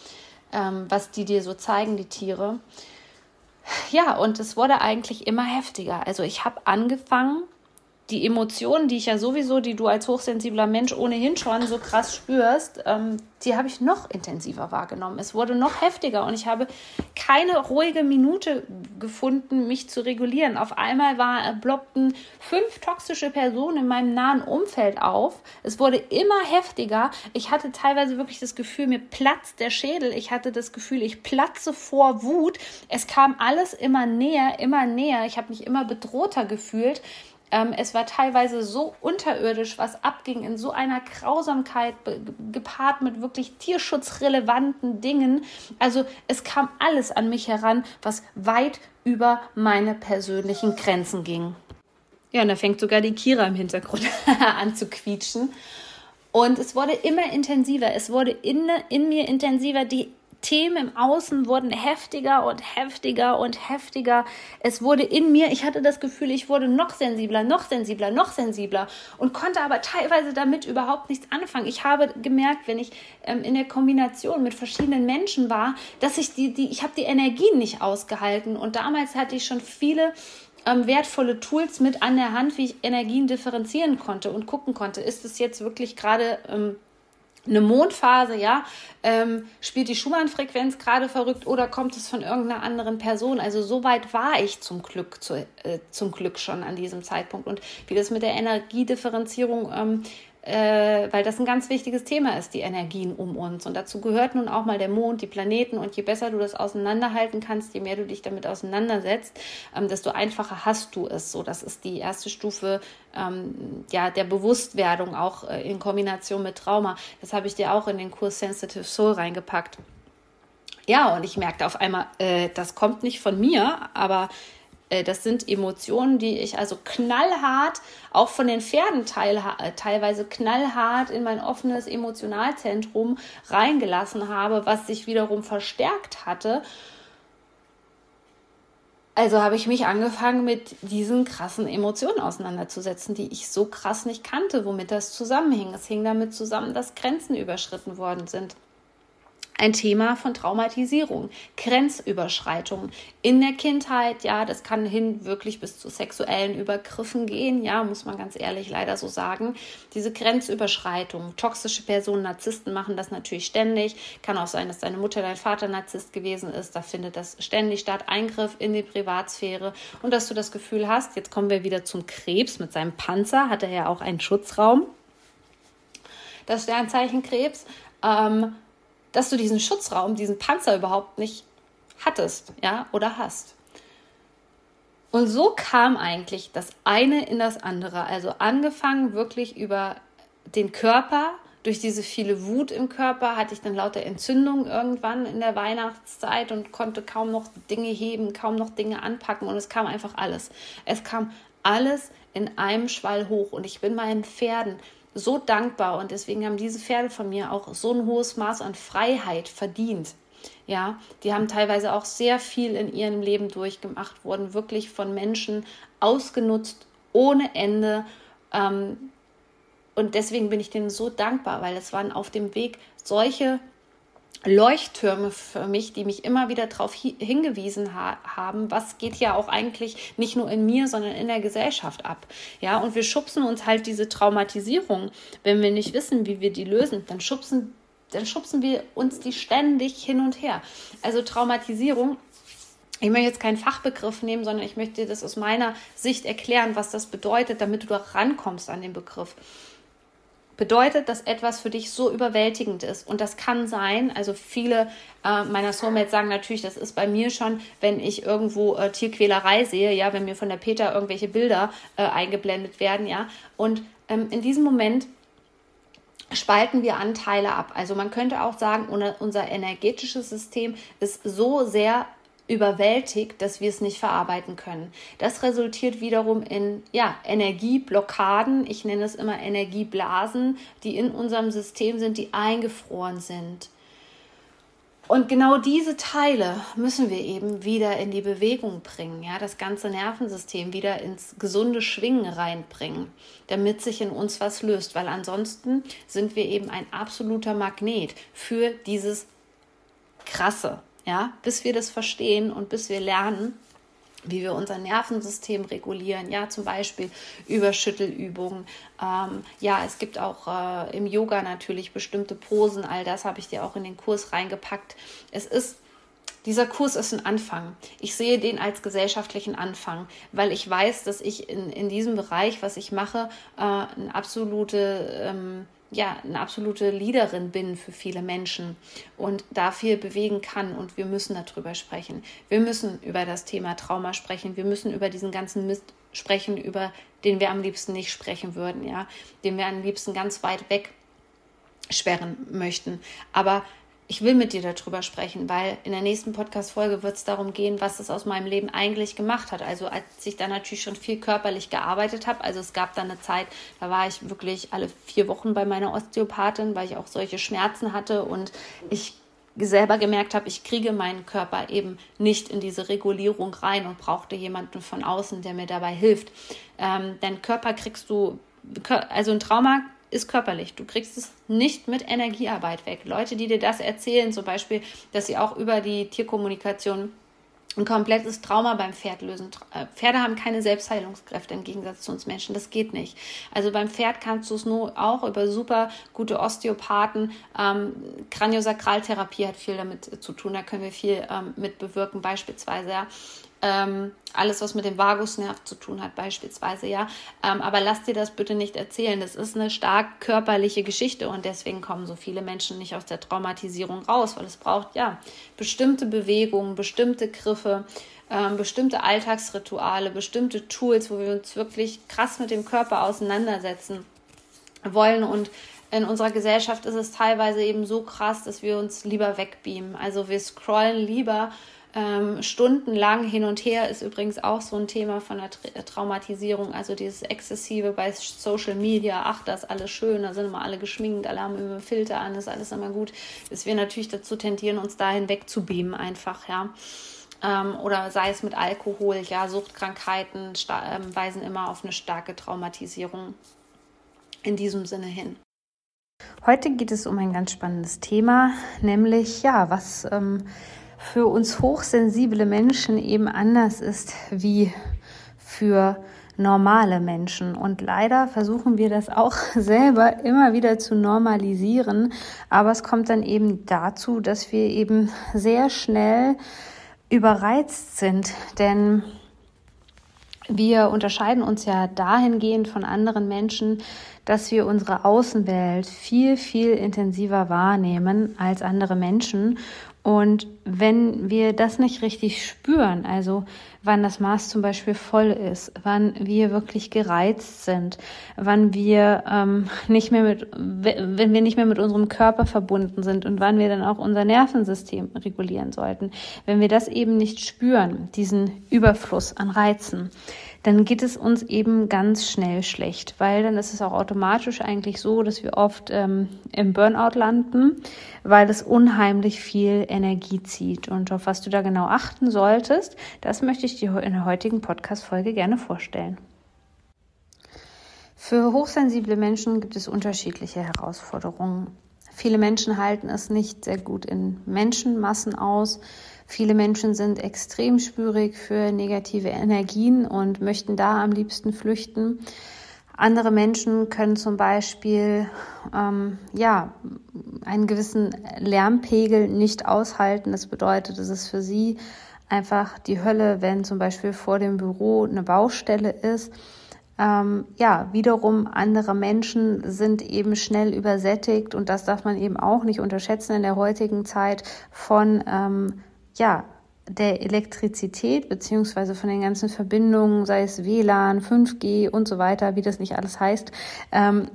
S1: ähm, was die dir so zeigen, die Tiere. Ja, und es wurde eigentlich immer heftiger. Also ich habe angefangen, die Emotionen, die ich ja sowieso, die du als hochsensibler Mensch ohnehin schon so krass spürst, ähm, die habe ich noch intensiver wahrgenommen. Es wurde noch heftiger und ich habe keine ruhige Minute gefunden, mich zu regulieren. Auf einmal war, blockten fünf toxische Personen in meinem nahen Umfeld auf. Es wurde immer heftiger. Ich hatte teilweise wirklich das Gefühl, mir platzt der Schädel. Ich hatte das Gefühl, ich platze vor Wut. Es kam alles immer näher, immer näher. Ich habe mich immer bedrohter gefühlt. Ähm, es war teilweise so unterirdisch, was abging, in so einer Grausamkeit, gepaart mit wirklich tierschutzrelevanten Dingen. Also es kam alles an mich heran, was weit über meine persönlichen Grenzen ging. Ja, und da fängt sogar die Kira im Hintergrund an zu quietschen. Und es wurde immer intensiver, es wurde in, in mir intensiver. Die Themen im Außen wurden heftiger und heftiger und heftiger. Es wurde in mir, ich hatte das Gefühl, ich wurde noch sensibler, noch sensibler, noch sensibler und konnte aber teilweise damit überhaupt nichts anfangen. Ich habe gemerkt, wenn ich ähm, in der Kombination mit verschiedenen Menschen war, dass ich die, die ich habe die Energien nicht ausgehalten und damals hatte ich schon viele ähm, wertvolle Tools mit an der Hand, wie ich Energien differenzieren konnte und gucken konnte, ist es jetzt wirklich gerade ähm, eine Mondphase, ja, ähm, spielt die Schumann-Frequenz gerade verrückt oder kommt es von irgendeiner anderen Person? Also so weit war ich zum Glück, zu, äh, zum Glück schon an diesem Zeitpunkt. Und wie das mit der Energiedifferenzierung ähm, äh, weil das ein ganz wichtiges Thema ist, die Energien um uns. Und dazu gehört nun auch mal der Mond, die Planeten. Und je besser du das auseinanderhalten kannst, je mehr du dich damit auseinandersetzt, ähm, desto einfacher hast du es. So, das ist die erste Stufe ähm, ja, der Bewusstwerdung, auch äh, in Kombination mit Trauma. Das habe ich dir auch in den Kurs Sensitive Soul reingepackt. Ja, und ich merkte auf einmal, äh, das kommt nicht von mir, aber das sind Emotionen, die ich also knallhart, auch von den Pferden äh, teilweise knallhart in mein offenes Emotionalzentrum reingelassen habe, was sich wiederum verstärkt hatte. Also habe ich mich angefangen, mit diesen krassen Emotionen auseinanderzusetzen, die ich so krass nicht kannte, womit das zusammenhing. Es hing damit zusammen, dass Grenzen überschritten worden sind ein Thema von Traumatisierung, Grenzüberschreitung in der Kindheit. Ja, das kann hin wirklich bis zu sexuellen Übergriffen gehen. Ja, muss man ganz ehrlich leider so sagen. Diese Grenzüberschreitung, toxische Personen, Narzissten machen das natürlich ständig. Kann auch sein, dass deine Mutter, dein Vater Narzisst gewesen ist. Da findet das ständig statt. Eingriff in die Privatsphäre und dass du das Gefühl hast, jetzt kommen wir wieder zum Krebs mit seinem Panzer, hat er ja auch einen Schutzraum. Das Sternzeichen Krebs. Ähm, dass du diesen Schutzraum, diesen Panzer überhaupt nicht hattest, ja, oder hast. Und so kam eigentlich das eine in das andere. Also angefangen wirklich über den Körper, durch diese viele Wut im Körper hatte ich dann lauter Entzündungen irgendwann in der Weihnachtszeit und konnte kaum noch Dinge heben, kaum noch Dinge anpacken und es kam einfach alles. Es kam alles in einem Schwall hoch und ich bin meinen Pferden so dankbar und deswegen haben diese Pferde von mir auch so ein hohes Maß an Freiheit verdient. Ja, die haben teilweise auch sehr viel in ihrem Leben durchgemacht, wurden wirklich von Menschen ausgenutzt ohne Ende. Ähm, und deswegen bin ich denen so dankbar, weil es waren auf dem Weg solche Leuchttürme für mich, die mich immer wieder darauf hingewiesen ha haben, was geht ja auch eigentlich nicht nur in mir, sondern in der Gesellschaft ab. Ja, und wir schubsen uns halt diese Traumatisierung, wenn wir nicht wissen, wie wir die lösen, dann schubsen, dann schubsen wir uns die ständig hin und her. Also Traumatisierung ich möchte jetzt keinen Fachbegriff nehmen, sondern ich möchte dir das aus meiner Sicht erklären, was das bedeutet, damit du da rankommst an den Begriff. Bedeutet, dass etwas für dich so überwältigend ist. Und das kann sein, also viele äh, meiner Soulmates sagen natürlich, das ist bei mir schon, wenn ich irgendwo äh, Tierquälerei sehe, ja, wenn mir von der Peter irgendwelche Bilder äh, eingeblendet werden, ja. Und ähm, in diesem Moment spalten wir Anteile ab. Also man könnte auch sagen, unser energetisches System ist so sehr überwältigt, dass wir es nicht verarbeiten können. Das resultiert wiederum in ja, Energieblockaden, ich nenne es immer Energieblasen, die in unserem System sind, die eingefroren sind. Und genau diese Teile müssen wir eben wieder in die Bewegung bringen, ja, das ganze Nervensystem wieder ins gesunde Schwingen reinbringen, damit sich in uns was löst, weil ansonsten sind wir eben ein absoluter Magnet für dieses krasse, ja, bis wir das verstehen und bis wir lernen, wie wir unser Nervensystem regulieren, ja, zum Beispiel über Schüttelübungen. Ähm, ja, es gibt auch äh, im Yoga natürlich bestimmte Posen, all das habe ich dir auch in den Kurs reingepackt. Es ist dieser Kurs ist ein Anfang. Ich sehe den als gesellschaftlichen Anfang, weil ich weiß, dass ich in, in diesem Bereich, was ich mache, äh, eine absolute ähm, ja, eine absolute Leaderin bin für viele Menschen und da viel bewegen kann und wir müssen darüber sprechen. Wir müssen über das Thema Trauma sprechen. Wir müssen über diesen ganzen Mist sprechen, über den wir am liebsten nicht sprechen würden, ja, den wir am liebsten ganz weit weg sperren möchten. Aber ich will mit dir darüber sprechen, weil in der nächsten Podcast-Folge wird es darum gehen, was es aus meinem Leben eigentlich gemacht hat. Also als ich da natürlich schon viel körperlich gearbeitet habe, also es gab dann eine Zeit, da war ich wirklich alle vier Wochen bei meiner Osteopathin, weil ich auch solche Schmerzen hatte und ich selber gemerkt habe, ich kriege meinen Körper eben nicht in diese Regulierung rein und brauchte jemanden von außen, der mir dabei hilft. Ähm, denn Körper kriegst du, also ein Trauma ist körperlich. Du kriegst es nicht mit Energiearbeit weg. Leute, die dir das erzählen, zum Beispiel, dass sie auch über die Tierkommunikation ein komplettes Trauma beim Pferd lösen. Äh, Pferde haben keine Selbstheilungskräfte im Gegensatz zu uns Menschen. Das geht nicht. Also beim Pferd kannst du es nur auch über super gute Osteopathen. Ähm, Kraniosakraltherapie hat viel damit zu tun. Da können wir viel ähm, mit bewirken, beispielsweise. Ja ähm, alles, was mit dem Vagusnerv zu tun hat, beispielsweise, ja. Ähm, aber lass dir das bitte nicht erzählen. Das ist eine stark körperliche Geschichte und deswegen kommen so viele Menschen nicht aus der Traumatisierung raus, weil es braucht ja bestimmte Bewegungen, bestimmte Griffe, ähm, bestimmte Alltagsrituale, bestimmte Tools, wo wir uns wirklich krass mit dem Körper auseinandersetzen wollen und in unserer Gesellschaft ist es teilweise eben so krass, dass wir uns lieber wegbeamen. Also wir scrollen lieber ähm, stundenlang hin und her ist übrigens auch so ein Thema von der Tra Traumatisierung, also dieses Exzessive bei Social Media, ach, das ist alles schön, da sind immer alle geschminkt, alle haben immer Filter an, ist alles immer gut, dass wir natürlich dazu tendieren, uns dahin wegzubeamen einfach, ja. Ähm, oder sei es mit Alkohol, ja, Suchtkrankheiten ähm, weisen immer auf eine starke Traumatisierung in diesem Sinne hin. Heute geht es um ein ganz spannendes Thema, nämlich ja, was ähm, für uns hochsensible Menschen eben anders ist wie für normale Menschen. Und leider versuchen wir das auch selber immer wieder zu normalisieren. Aber es kommt dann eben dazu, dass wir eben sehr schnell überreizt sind. Denn wir unterscheiden uns ja dahingehend von anderen Menschen, dass wir unsere Außenwelt viel, viel intensiver wahrnehmen als andere Menschen und wenn wir das nicht richtig spüren, also wann das Maß zum Beispiel voll ist, wann wir wirklich gereizt sind, wann wir ähm, nicht mehr mit, wenn wir nicht mehr mit unserem Körper verbunden sind und wann wir dann auch unser Nervensystem regulieren sollten, wenn wir das eben nicht spüren, diesen Überfluss an Reizen, dann geht es uns eben ganz schnell schlecht, weil dann ist es auch automatisch eigentlich so, dass wir oft ähm, im Burnout landen, weil es unheimlich viel Energie zieht. Und auf was du da genau achten solltest, das möchte ich dir in der heutigen Podcast-Folge gerne vorstellen. Für hochsensible Menschen gibt es unterschiedliche Herausforderungen. Viele Menschen halten es nicht sehr gut in Menschenmassen aus. Viele Menschen sind extrem spürig für negative Energien und möchten da am liebsten flüchten. Andere Menschen können zum Beispiel ähm, ja, einen gewissen Lärmpegel nicht aushalten. Das bedeutet, es ist für sie einfach die Hölle, wenn zum Beispiel vor dem Büro eine Baustelle ist ähm, ja, wiederum andere Menschen sind eben schnell übersättigt und das darf man eben auch nicht unterschätzen in der heutigen Zeit von, ähm, ja, der Elektrizität beziehungsweise von den ganzen Verbindungen, sei es WLAN, 5G und so weiter, wie das nicht alles heißt. Ähm,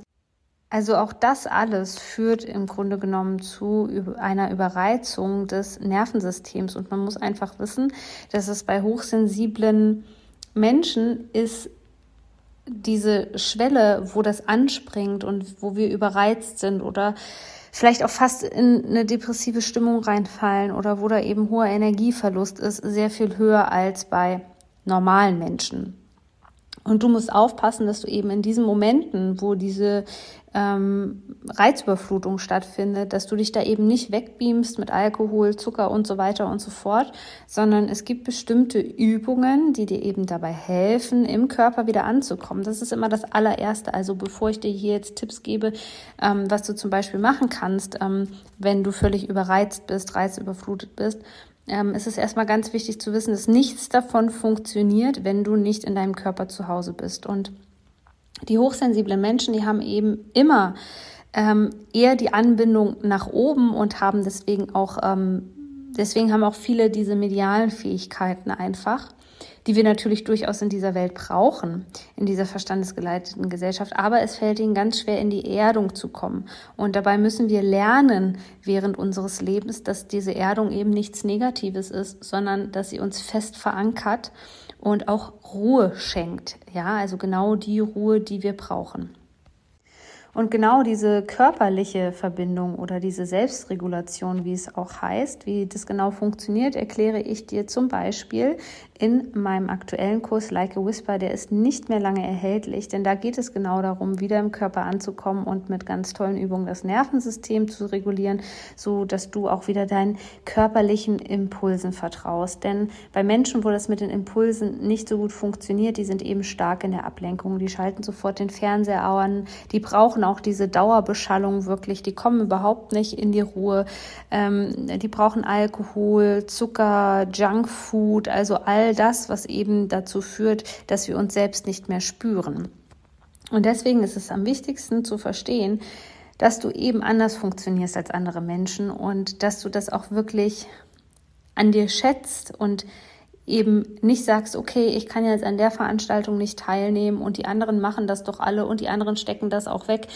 S1: also auch das alles führt im Grunde genommen zu einer Überreizung des Nervensystems und man muss einfach wissen, dass es bei hochsensiblen Menschen ist diese Schwelle, wo das anspringt und wo wir überreizt sind oder vielleicht auch fast in eine depressive Stimmung reinfallen oder wo da eben hoher Energieverlust ist, sehr viel höher als bei normalen Menschen. Und du musst aufpassen, dass du eben in diesen Momenten, wo diese ähm, Reizüberflutung stattfindet, dass du dich da eben nicht wegbeamst mit Alkohol, Zucker und so weiter und so fort, sondern es gibt bestimmte Übungen, die dir eben dabei helfen, im Körper wieder anzukommen. Das ist immer das allererste. Also bevor ich dir hier jetzt Tipps gebe, ähm, was du zum Beispiel machen kannst, ähm, wenn du völlig überreizt bist, reizüberflutet bist, ähm, ist es erstmal ganz wichtig zu wissen, dass nichts davon funktioniert, wenn du nicht in deinem Körper zu Hause bist. Und die hochsensiblen Menschen, die haben eben immer ähm, eher die Anbindung nach oben und haben deswegen auch, ähm, deswegen haben auch viele diese medialen Fähigkeiten einfach die wir natürlich durchaus in dieser Welt brauchen, in dieser verstandesgeleiteten Gesellschaft. Aber es fällt ihnen ganz schwer, in die Erdung zu kommen. Und dabei müssen wir lernen während unseres Lebens, dass diese Erdung eben nichts Negatives ist, sondern dass sie uns fest verankert und auch Ruhe schenkt. Ja, also genau die Ruhe, die wir brauchen. Und genau diese körperliche Verbindung oder diese Selbstregulation, wie es auch heißt, wie das genau funktioniert, erkläre ich dir zum Beispiel in meinem aktuellen Kurs Like a Whisper. Der ist nicht mehr lange erhältlich, denn da geht es genau darum, wieder im Körper anzukommen und mit ganz tollen Übungen das Nervensystem zu regulieren, so dass du auch wieder deinen körperlichen Impulsen vertraust. Denn bei Menschen, wo das mit den Impulsen nicht so gut funktioniert, die sind eben stark in der Ablenkung. Die schalten sofort den Fernseher an, die brauchen auch diese Dauerbeschallung wirklich. Die kommen überhaupt nicht in die Ruhe. Ähm, die brauchen Alkohol, Zucker, Junkfood, also all das, was eben dazu führt, dass wir uns selbst nicht mehr spüren. Und deswegen ist es am wichtigsten zu verstehen, dass du eben anders funktionierst als andere Menschen und dass du das auch wirklich an dir schätzt und eben nicht sagst, okay, ich kann jetzt an der Veranstaltung nicht teilnehmen und die anderen machen das doch alle und die anderen stecken das auch weg.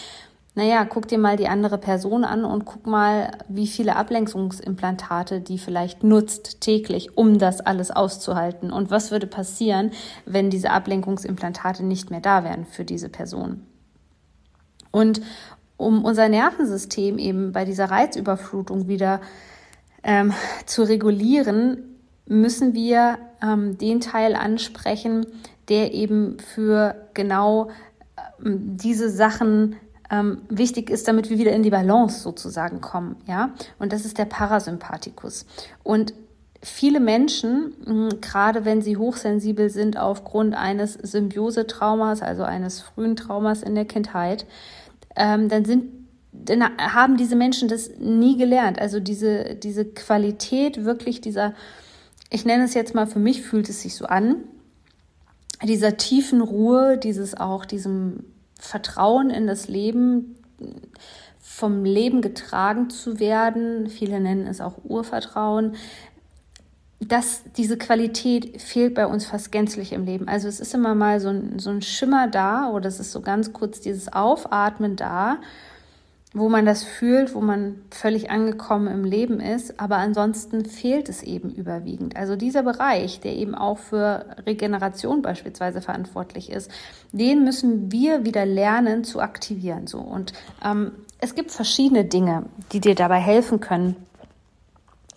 S1: Naja, guck dir mal die andere Person an und guck mal, wie viele Ablenkungsimplantate die vielleicht nutzt täglich, um das alles auszuhalten. Und was würde passieren, wenn diese Ablenkungsimplantate nicht mehr da wären für diese Person? Und um unser Nervensystem eben bei dieser Reizüberflutung wieder ähm, zu regulieren, müssen wir ähm, den Teil ansprechen, der eben für genau ähm, diese Sachen ähm, wichtig ist, damit wir wieder in die Balance sozusagen kommen, ja. Und das ist der Parasympathikus. Und viele Menschen, mh, gerade wenn sie hochsensibel sind aufgrund eines Symbiosetraumas, also eines frühen Traumas in der Kindheit, ähm, dann sind dann haben diese Menschen das nie gelernt. Also diese, diese Qualität wirklich dieser ich nenne es jetzt mal, für mich fühlt es sich so an, dieser tiefen Ruhe, dieses auch, diesem Vertrauen in das Leben, vom Leben getragen zu werden, viele nennen es auch Urvertrauen, dass diese Qualität fehlt bei uns fast gänzlich im Leben. Also es ist immer mal so ein, so ein Schimmer da oder es ist so ganz kurz dieses Aufatmen da wo man das fühlt, wo man völlig angekommen im Leben ist, aber ansonsten fehlt es eben überwiegend. Also dieser Bereich, der eben auch für Regeneration beispielsweise verantwortlich ist, den müssen wir wieder lernen zu aktivieren. So und ähm, es gibt verschiedene Dinge, die dir dabei helfen können,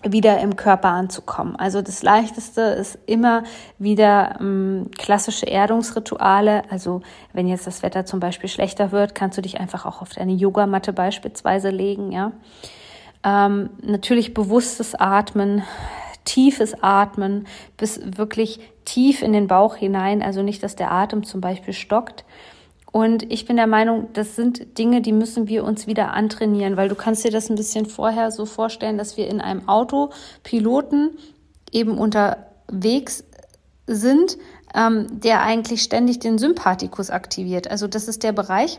S1: wieder im Körper anzukommen. Also das Leichteste ist immer wieder ähm, klassische Erdungsrituale. Also wenn jetzt das Wetter zum Beispiel schlechter wird, kannst du dich einfach auch auf deine Yogamatte beispielsweise legen. Ja, ähm, natürlich bewusstes Atmen, tiefes Atmen bis wirklich tief in den Bauch hinein. Also nicht, dass der Atem zum Beispiel stockt. Und ich bin der Meinung, das sind Dinge, die müssen wir uns wieder antrainieren, weil du kannst dir das ein bisschen vorher so vorstellen, dass wir in einem Auto Piloten eben unterwegs sind, ähm, der eigentlich ständig den Sympathikus aktiviert. Also das ist der Bereich,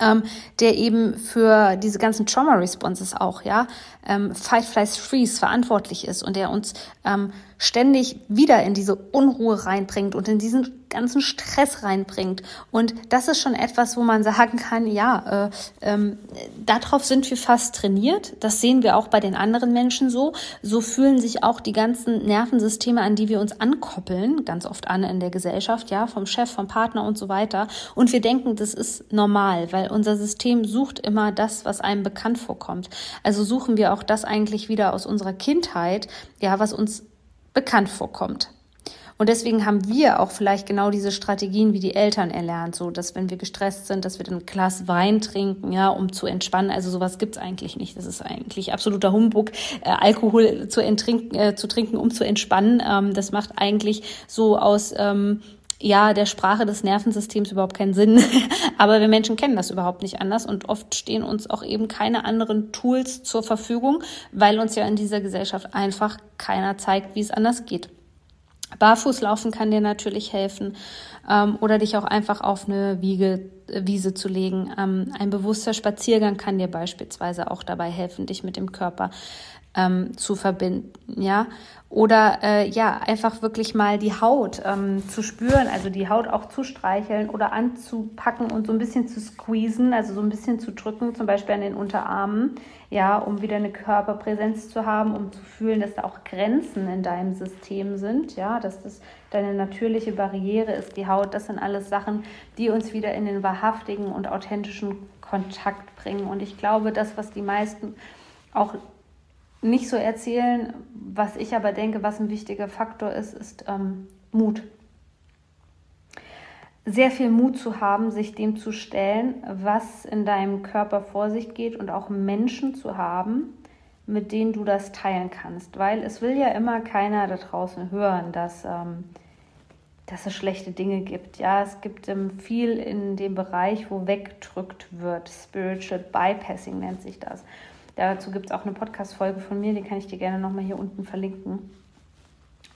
S1: ähm, der eben für diese ganzen Trauma-Responses auch, ja, ähm, Fight, Flight, Freeze verantwortlich ist und der uns ähm, ständig wieder in diese Unruhe reinbringt und in diesen ganzen Stress reinbringt. Und das ist schon etwas, wo man sagen kann, ja, äh, ähm, darauf sind wir fast trainiert. Das sehen wir auch bei den anderen Menschen so. So fühlen sich auch die ganzen Nervensysteme, an die wir uns ankoppeln, ganz oft an in der Gesellschaft, ja, vom Chef, vom Partner und so weiter. Und wir denken, das ist normal, weil unser System sucht immer das, was einem bekannt vorkommt. Also suchen wir auch das eigentlich wieder aus unserer Kindheit, ja, was uns bekannt vorkommt. Und deswegen haben wir auch vielleicht genau diese Strategien wie die Eltern erlernt, so dass wenn wir gestresst sind, dass wir dann ein Glas Wein trinken, ja, um zu entspannen. Also sowas gibt's eigentlich nicht. Das ist eigentlich absoluter Humbug, äh, Alkohol zu, äh, zu trinken, um zu entspannen. Ähm, das macht eigentlich so aus ähm, ja, der Sprache des Nervensystems überhaupt keinen Sinn. Aber wir Menschen kennen das überhaupt nicht anders und oft stehen uns auch eben keine anderen Tools zur Verfügung, weil uns ja in dieser Gesellschaft einfach keiner zeigt, wie es anders geht. Barfußlaufen kann dir natürlich helfen ähm, oder dich auch einfach auf eine Wiege, äh, Wiese zu legen. Ähm, ein bewusster Spaziergang kann dir beispielsweise auch dabei helfen, dich mit dem Körper ähm, zu verbinden, ja. Oder äh, ja, einfach wirklich mal die Haut ähm, zu spüren, also die Haut auch zu streicheln oder anzupacken und so ein bisschen zu squeezen, also so ein bisschen zu drücken, zum Beispiel an den Unterarmen, ja, um wieder eine Körperpräsenz zu haben, um zu fühlen, dass da auch Grenzen in deinem System sind, ja, dass das deine natürliche Barriere ist, die Haut. Das sind alles Sachen, die uns wieder in den wahrhaftigen und authentischen Kontakt bringen. Und ich glaube, das, was die meisten auch nicht so erzählen. Was ich aber denke, was ein wichtiger Faktor ist, ist ähm, Mut. Sehr viel Mut zu haben, sich dem zu stellen, was in deinem Körper vor sich geht und auch Menschen zu haben, mit denen du das teilen kannst. Weil es will ja immer keiner da draußen hören, dass, ähm, dass es schlechte Dinge gibt. Ja, es gibt ähm, viel in dem Bereich, wo weggedrückt wird. Spiritual Bypassing nennt sich das. Dazu gibt es auch eine Podcast-Folge von mir, die kann ich dir gerne nochmal hier unten verlinken.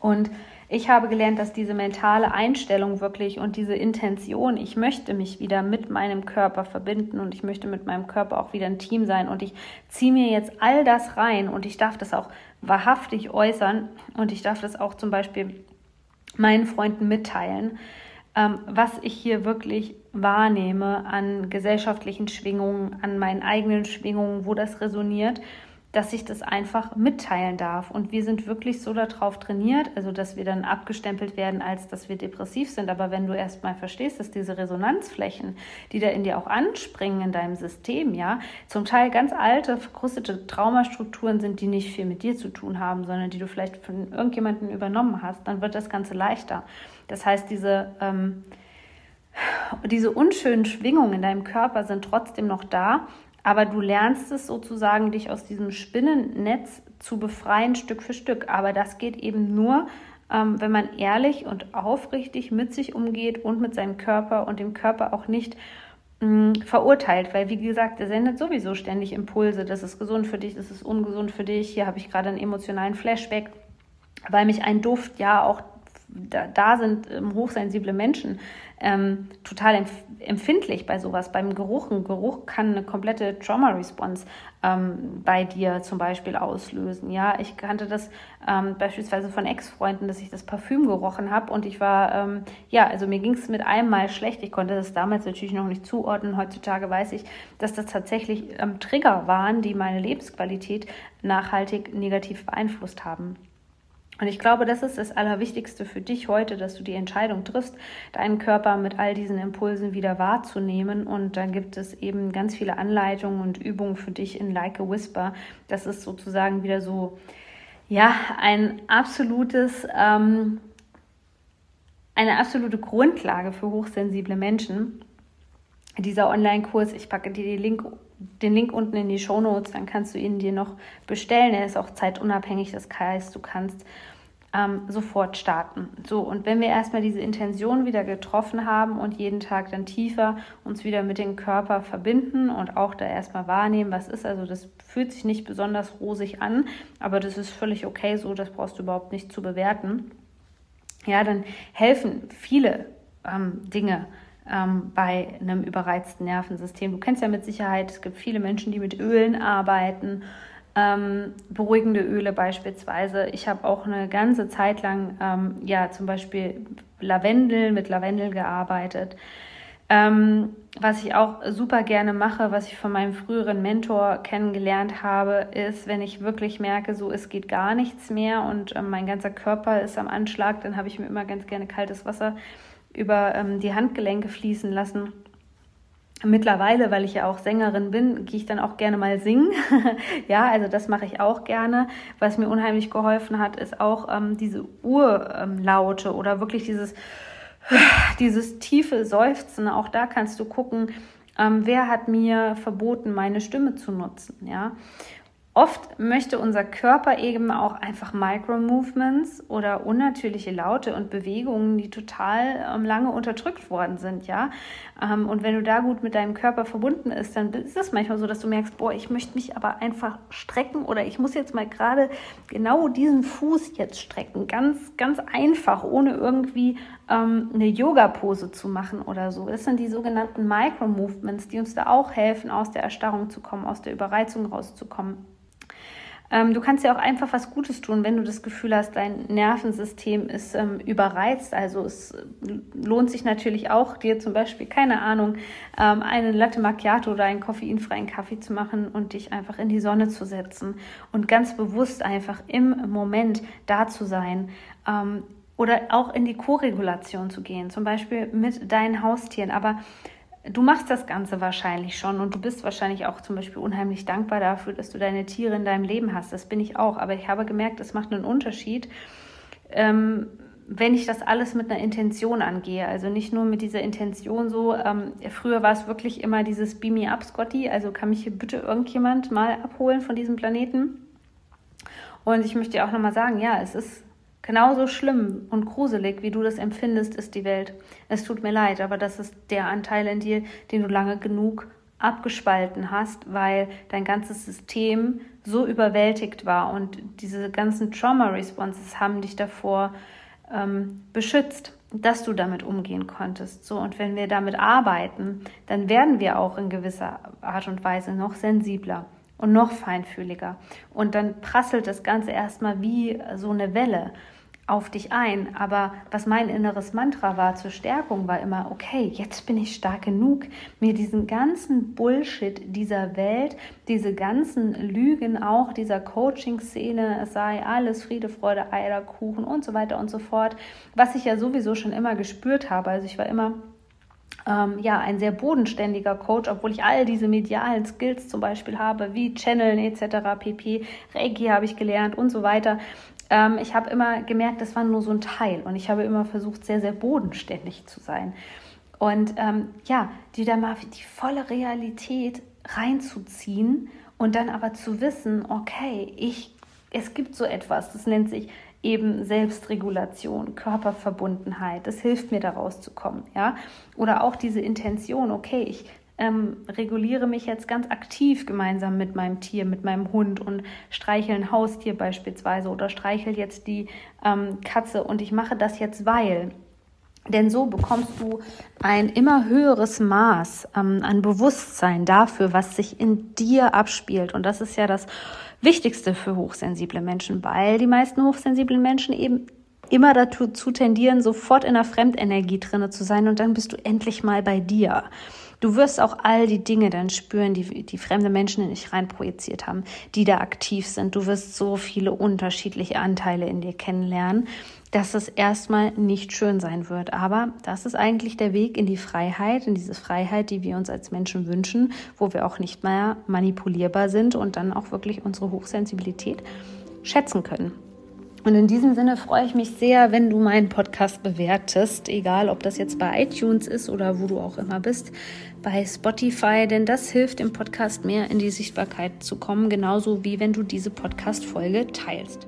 S1: Und ich habe gelernt, dass diese mentale Einstellung wirklich und diese Intention, ich möchte mich wieder mit meinem Körper verbinden und ich möchte mit meinem Körper auch wieder ein Team sein und ich ziehe mir jetzt all das rein und ich darf das auch wahrhaftig äußern und ich darf das auch zum Beispiel meinen Freunden mitteilen, was ich hier wirklich wahrnehme an gesellschaftlichen Schwingungen, an meinen eigenen Schwingungen, wo das resoniert, dass ich das einfach mitteilen darf. Und wir sind wirklich so darauf trainiert, also dass wir dann abgestempelt werden, als dass wir depressiv sind. Aber wenn du erstmal verstehst, dass diese Resonanzflächen, die da in dir auch anspringen in deinem System, ja, zum Teil ganz alte, verkrustete Traumastrukturen sind, die nicht viel mit dir zu tun haben, sondern die du vielleicht von irgendjemandem übernommen hast, dann wird das Ganze leichter. Das heißt, diese, ähm, diese unschönen Schwingungen in deinem Körper sind trotzdem noch da, aber du lernst es sozusagen, dich aus diesem Spinnennetz zu befreien, Stück für Stück. Aber das geht eben nur, ähm, wenn man ehrlich und aufrichtig mit sich umgeht und mit seinem Körper und dem Körper auch nicht mm, verurteilt, weil wie gesagt, er sendet sowieso ständig Impulse. Das ist gesund für dich, das ist ungesund für dich. Hier habe ich gerade einen emotionalen Flashback, weil mich ein Duft ja auch da, da sind ähm, hochsensible Menschen ähm, total empf empfindlich bei sowas, beim Geruch. Ein Geruch kann eine komplette Trauma-Response ähm, bei dir zum Beispiel auslösen. Ja, ich kannte das ähm, beispielsweise von Ex-Freunden, dass ich das Parfüm gerochen habe und ich war, ähm, ja, also mir ging es mit einem Mal schlecht. Ich konnte das damals natürlich noch nicht zuordnen. Heutzutage weiß ich, dass das tatsächlich ähm, Trigger waren, die meine Lebensqualität nachhaltig negativ beeinflusst haben. Und ich glaube, das ist das Allerwichtigste für dich heute, dass du die Entscheidung triffst, deinen Körper mit all diesen Impulsen wieder wahrzunehmen. Und dann gibt es eben ganz viele Anleitungen und Übungen für dich in Like a Whisper. Das ist sozusagen wieder so, ja, ein absolutes, ähm, eine absolute Grundlage für hochsensible Menschen. Dieser Online-Kurs, ich packe dir den Link den Link unten in die Show Notes, dann kannst du ihn dir noch bestellen. Er ist auch zeitunabhängig, das heißt, du kannst ähm, sofort starten. So, und wenn wir erstmal diese Intention wieder getroffen haben und jeden Tag dann tiefer uns wieder mit dem Körper verbinden und auch da erstmal wahrnehmen, was ist, also das fühlt sich nicht besonders rosig an, aber das ist völlig okay so, das brauchst du überhaupt nicht zu bewerten ja, dann helfen viele ähm, Dinge ähm, bei einem überreizten Nervensystem. Du kennst ja mit Sicherheit, es gibt viele Menschen, die mit Ölen arbeiten, ähm, beruhigende Öle beispielsweise. Ich habe auch eine ganze Zeit lang ähm, ja zum Beispiel Lavendel mit Lavendel gearbeitet. Ähm, was ich auch super gerne mache, was ich von meinem früheren Mentor kennengelernt habe, ist, wenn ich wirklich merke, so es geht gar nichts mehr und ähm, mein ganzer Körper ist am Anschlag, dann habe ich mir immer ganz gerne kaltes Wasser über ähm, die Handgelenke fließen lassen. Mittlerweile, weil ich ja auch Sängerin bin, gehe ich dann auch gerne mal singen. ja, also das mache ich auch gerne. Was mir unheimlich geholfen hat, ist auch ähm, diese Urlaute oder wirklich dieses dieses tiefe Seufzen, auch da kannst du gucken, ähm, wer hat mir verboten, meine Stimme zu nutzen, ja. Oft möchte unser Körper eben auch einfach Micro-Movements oder unnatürliche Laute und Bewegungen, die total ähm, lange unterdrückt worden sind, ja. Ähm, und wenn du da gut mit deinem Körper verbunden ist, dann ist es manchmal so, dass du merkst, boah, ich möchte mich aber einfach strecken oder ich muss jetzt mal gerade genau diesen Fuß jetzt strecken. Ganz, ganz einfach, ohne irgendwie ähm, eine Yoga-Pose zu machen oder so. Das sind die sogenannten Micro-Movements, die uns da auch helfen, aus der Erstarrung zu kommen, aus der Überreizung rauszukommen. Ähm, du kannst ja auch einfach was Gutes tun, wenn du das Gefühl hast, dein Nervensystem ist ähm, überreizt. Also es lohnt sich natürlich auch, dir zum Beispiel, keine Ahnung, ähm, einen Latte Macchiato oder einen koffeinfreien Kaffee zu machen und dich einfach in die Sonne zu setzen und ganz bewusst einfach im Moment da zu sein. Ähm, oder auch in die Koregulation zu gehen, zum Beispiel mit deinen Haustieren. Aber du machst das Ganze wahrscheinlich schon und du bist wahrscheinlich auch zum Beispiel unheimlich dankbar dafür, dass du deine Tiere in deinem Leben hast. Das bin ich auch. Aber ich habe gemerkt, es macht einen Unterschied, ähm, wenn ich das alles mit einer Intention angehe. Also nicht nur mit dieser Intention so. Ähm, früher war es wirklich immer dieses Beam me up, Scotty. Also kann mich hier bitte irgendjemand mal abholen von diesem Planeten. Und ich möchte auch nochmal sagen, ja, es ist Genauso schlimm und gruselig, wie du das empfindest, ist die Welt. Es tut mir leid, aber das ist der Anteil in dir, den du lange genug abgespalten hast, weil dein ganzes System so überwältigt war und diese ganzen Trauma-Responses haben dich davor ähm, beschützt, dass du damit umgehen konntest. So und wenn wir damit arbeiten, dann werden wir auch in gewisser Art und Weise noch sensibler und noch feinfühliger und dann prasselt das Ganze erstmal wie so eine Welle auf dich ein. Aber was mein inneres Mantra war zur Stärkung, war immer, okay, jetzt bin ich stark genug, mir diesen ganzen Bullshit dieser Welt, diese ganzen Lügen auch dieser Coaching-Szene, es sei alles Friede, Freude, Eierkuchen und so weiter und so fort, was ich ja sowieso schon immer gespürt habe. Also ich war immer ähm, ja, ein sehr bodenständiger Coach, obwohl ich all diese medialen Skills zum Beispiel habe, wie Channeln etc., pp, Reiki habe ich gelernt und so weiter. Ähm, ich habe immer gemerkt, das war nur so ein Teil und ich habe immer versucht, sehr, sehr bodenständig zu sein. Und ähm, ja, die da mal die volle Realität reinzuziehen und dann aber zu wissen, okay, ich, es gibt so etwas, das nennt sich eben Selbstregulation, Körperverbundenheit. Das hilft mir, da rauszukommen. Ja? Oder auch diese Intention, okay, ich ähm, reguliere mich jetzt ganz aktiv gemeinsam mit meinem Tier, mit meinem Hund und streichel ein Haustier beispielsweise oder streichel jetzt die ähm, Katze und ich mache das jetzt, weil. Denn so bekommst du ein immer höheres Maß ähm, an Bewusstsein dafür, was sich in dir abspielt. Und das ist ja das Wichtigste für hochsensible Menschen, weil die meisten hochsensiblen Menschen eben immer dazu tendieren, sofort in der Fremdenergie drinne zu sein und dann bist du endlich mal bei dir. Du wirst auch all die Dinge dann spüren, die, die fremde Menschen in dich reinprojiziert haben, die da aktiv sind. Du wirst so viele unterschiedliche Anteile in dir kennenlernen, dass es erstmal nicht schön sein wird. Aber das ist eigentlich der Weg in die Freiheit, in diese Freiheit, die wir uns als Menschen wünschen, wo wir auch nicht mehr manipulierbar sind und dann auch wirklich unsere Hochsensibilität schätzen können. Und in diesem Sinne freue ich mich sehr, wenn du meinen Podcast bewertest, egal ob das jetzt bei iTunes ist oder wo du auch immer bist, bei Spotify, denn das hilft dem Podcast mehr in die Sichtbarkeit zu kommen, genauso wie wenn du diese Podcast-Folge teilst.